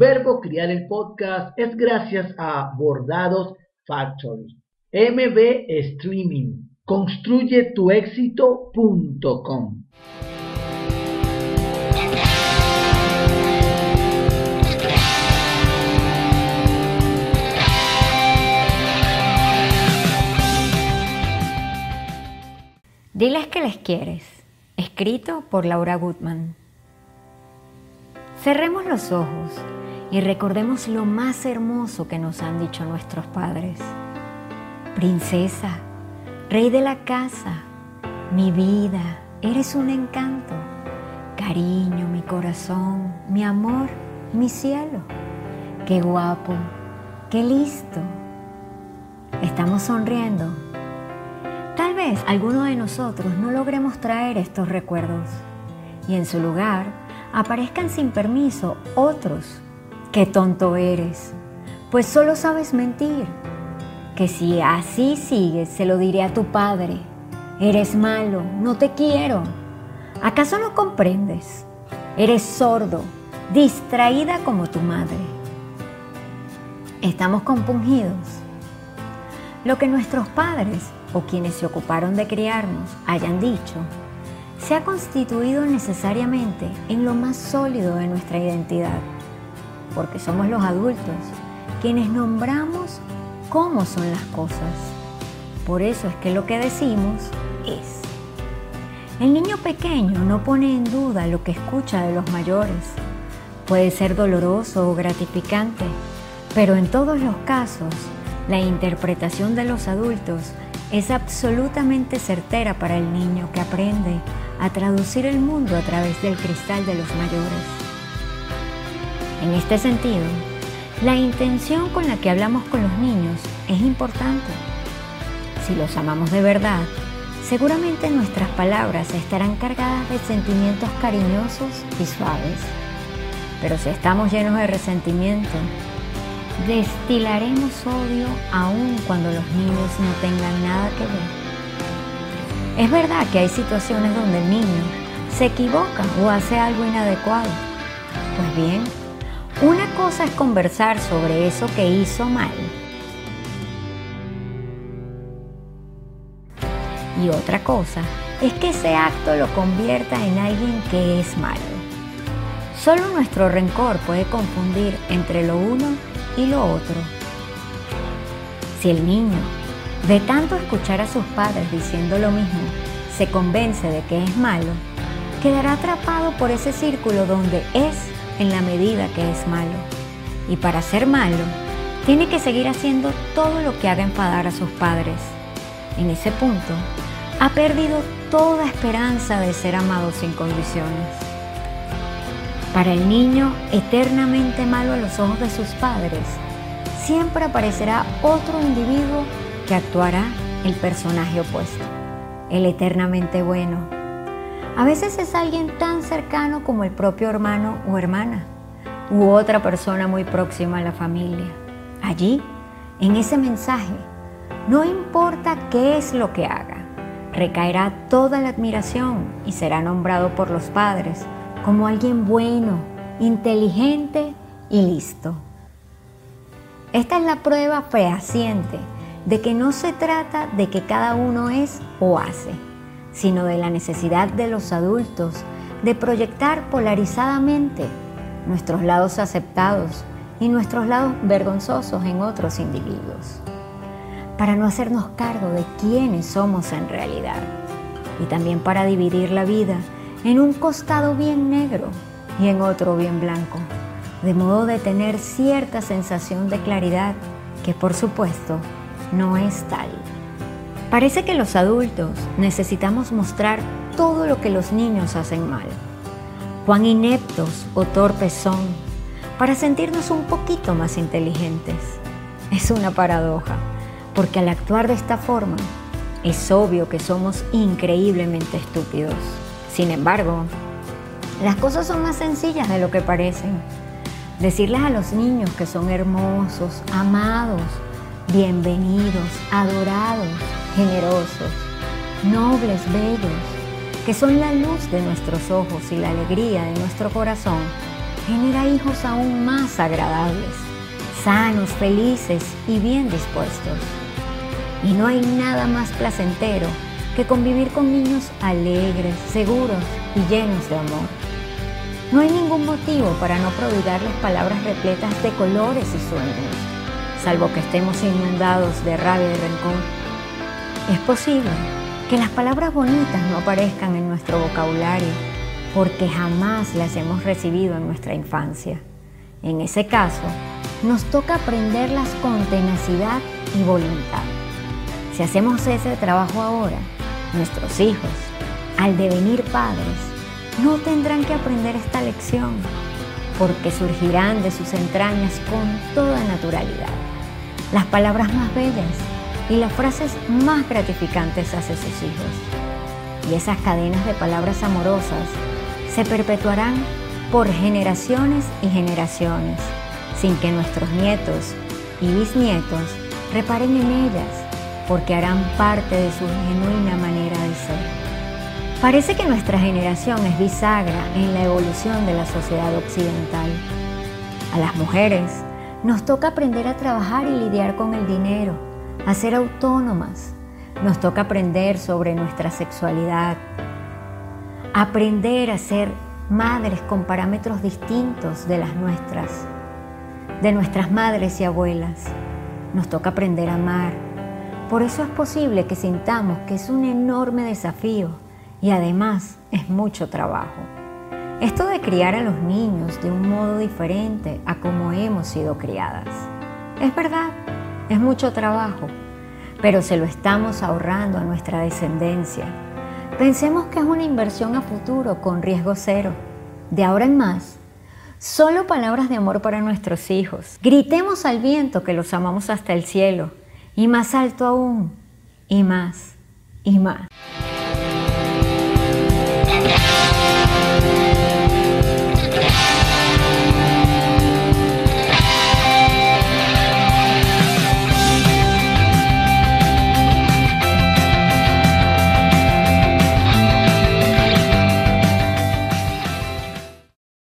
Verbo Criar el Podcast es gracias a Bordados Factory. MB Streaming. Construye tu éxito.com. Diles que les quieres. Escrito por Laura Goodman. Cerremos los ojos y recordemos lo más hermoso que nos han dicho nuestros padres. Princesa, rey de la casa, mi vida, eres un encanto. Cariño, mi corazón, mi amor, mi cielo. Qué guapo, qué listo. Estamos sonriendo. Tal vez alguno de nosotros no logremos traer estos recuerdos y en su lugar aparezcan sin permiso otros Qué tonto eres, pues solo sabes mentir. Que si así sigues, se lo diré a tu padre. Eres malo, no te quiero. ¿Acaso no comprendes? Eres sordo, distraída como tu madre. Estamos compungidos. Lo que nuestros padres o quienes se ocuparon de criarnos hayan dicho, se ha constituido necesariamente en lo más sólido de nuestra identidad porque somos los adultos quienes nombramos cómo son las cosas. Por eso es que lo que decimos es. El niño pequeño no pone en duda lo que escucha de los mayores. Puede ser doloroso o gratificante, pero en todos los casos, la interpretación de los adultos es absolutamente certera para el niño que aprende a traducir el mundo a través del cristal de los mayores. En este sentido, la intención con la que hablamos con los niños es importante. Si los amamos de verdad, seguramente nuestras palabras estarán cargadas de sentimientos cariñosos y suaves. Pero si estamos llenos de resentimiento, destilaremos odio aun cuando los niños no tengan nada que ver. Es verdad que hay situaciones donde el niño se equivoca o hace algo inadecuado. Pues bien, una cosa es conversar sobre eso que hizo mal. Y otra cosa es que ese acto lo convierta en alguien que es malo. Solo nuestro rencor puede confundir entre lo uno y lo otro. Si el niño, de tanto escuchar a sus padres diciendo lo mismo, se convence de que es malo, quedará atrapado por ese círculo donde es en la medida que es malo. Y para ser malo, tiene que seguir haciendo todo lo que haga enfadar a sus padres. En ese punto, ha perdido toda esperanza de ser amado sin condiciones. Para el niño eternamente malo a los ojos de sus padres, siempre aparecerá otro individuo que actuará el personaje opuesto, el eternamente bueno a veces es alguien tan cercano como el propio hermano o hermana, u otra persona muy próxima a la familia. Allí, en ese mensaje, no importa qué es lo que haga, recaerá toda la admiración y será nombrado por los padres como alguien bueno, inteligente y listo. Esta es la prueba fehaciente de que no se trata de que cada uno es o hace sino de la necesidad de los adultos de proyectar polarizadamente nuestros lados aceptados y nuestros lados vergonzosos en otros individuos, para no hacernos cargo de quiénes somos en realidad y también para dividir la vida en un costado bien negro y en otro bien blanco, de modo de tener cierta sensación de claridad que por supuesto no es tal. Parece que los adultos necesitamos mostrar todo lo que los niños hacen mal, cuán ineptos o torpes son, para sentirnos un poquito más inteligentes. Es una paradoja, porque al actuar de esta forma, es obvio que somos increíblemente estúpidos. Sin embargo, las cosas son más sencillas de lo que parecen. Decirles a los niños que son hermosos, amados, bienvenidos, adorados, generosos, nobles, bellos, que son la luz de nuestros ojos y la alegría de nuestro corazón, genera hijos aún más agradables, sanos, felices y bien dispuestos. Y no hay nada más placentero que convivir con niños alegres, seguros y llenos de amor. No hay ningún motivo para no prodigarles palabras repletas de colores y sueños, salvo que estemos inundados de rabia y rencor. Es posible que las palabras bonitas no aparezcan en nuestro vocabulario porque jamás las hemos recibido en nuestra infancia. En ese caso, nos toca aprenderlas con tenacidad y voluntad. Si hacemos ese trabajo ahora, nuestros hijos, al devenir padres, no tendrán que aprender esta lección, porque surgirán de sus entrañas con toda naturalidad. Las palabras más bellas y las frases más gratificantes hacia sus hijos. Y esas cadenas de palabras amorosas se perpetuarán por generaciones y generaciones, sin que nuestros nietos y bisnietos reparen en ellas, porque harán parte de su genuina manera de ser. Parece que nuestra generación es bisagra en la evolución de la sociedad occidental. A las mujeres nos toca aprender a trabajar y lidiar con el dinero, a ser autónomas. Nos toca aprender sobre nuestra sexualidad, aprender a ser madres con parámetros distintos de las nuestras, de nuestras madres y abuelas. Nos toca aprender a amar. Por eso es posible que sintamos que es un enorme desafío y además es mucho trabajo. Esto de criar a los niños de un modo diferente a como hemos sido criadas. Es verdad, es mucho trabajo, pero se lo estamos ahorrando a nuestra descendencia Pensemos que es una inversión a futuro con riesgo cero. De ahora en más, solo palabras de amor para nuestros hijos. Gritemos al viento que los amamos hasta el cielo y más alto aún, y más, y más.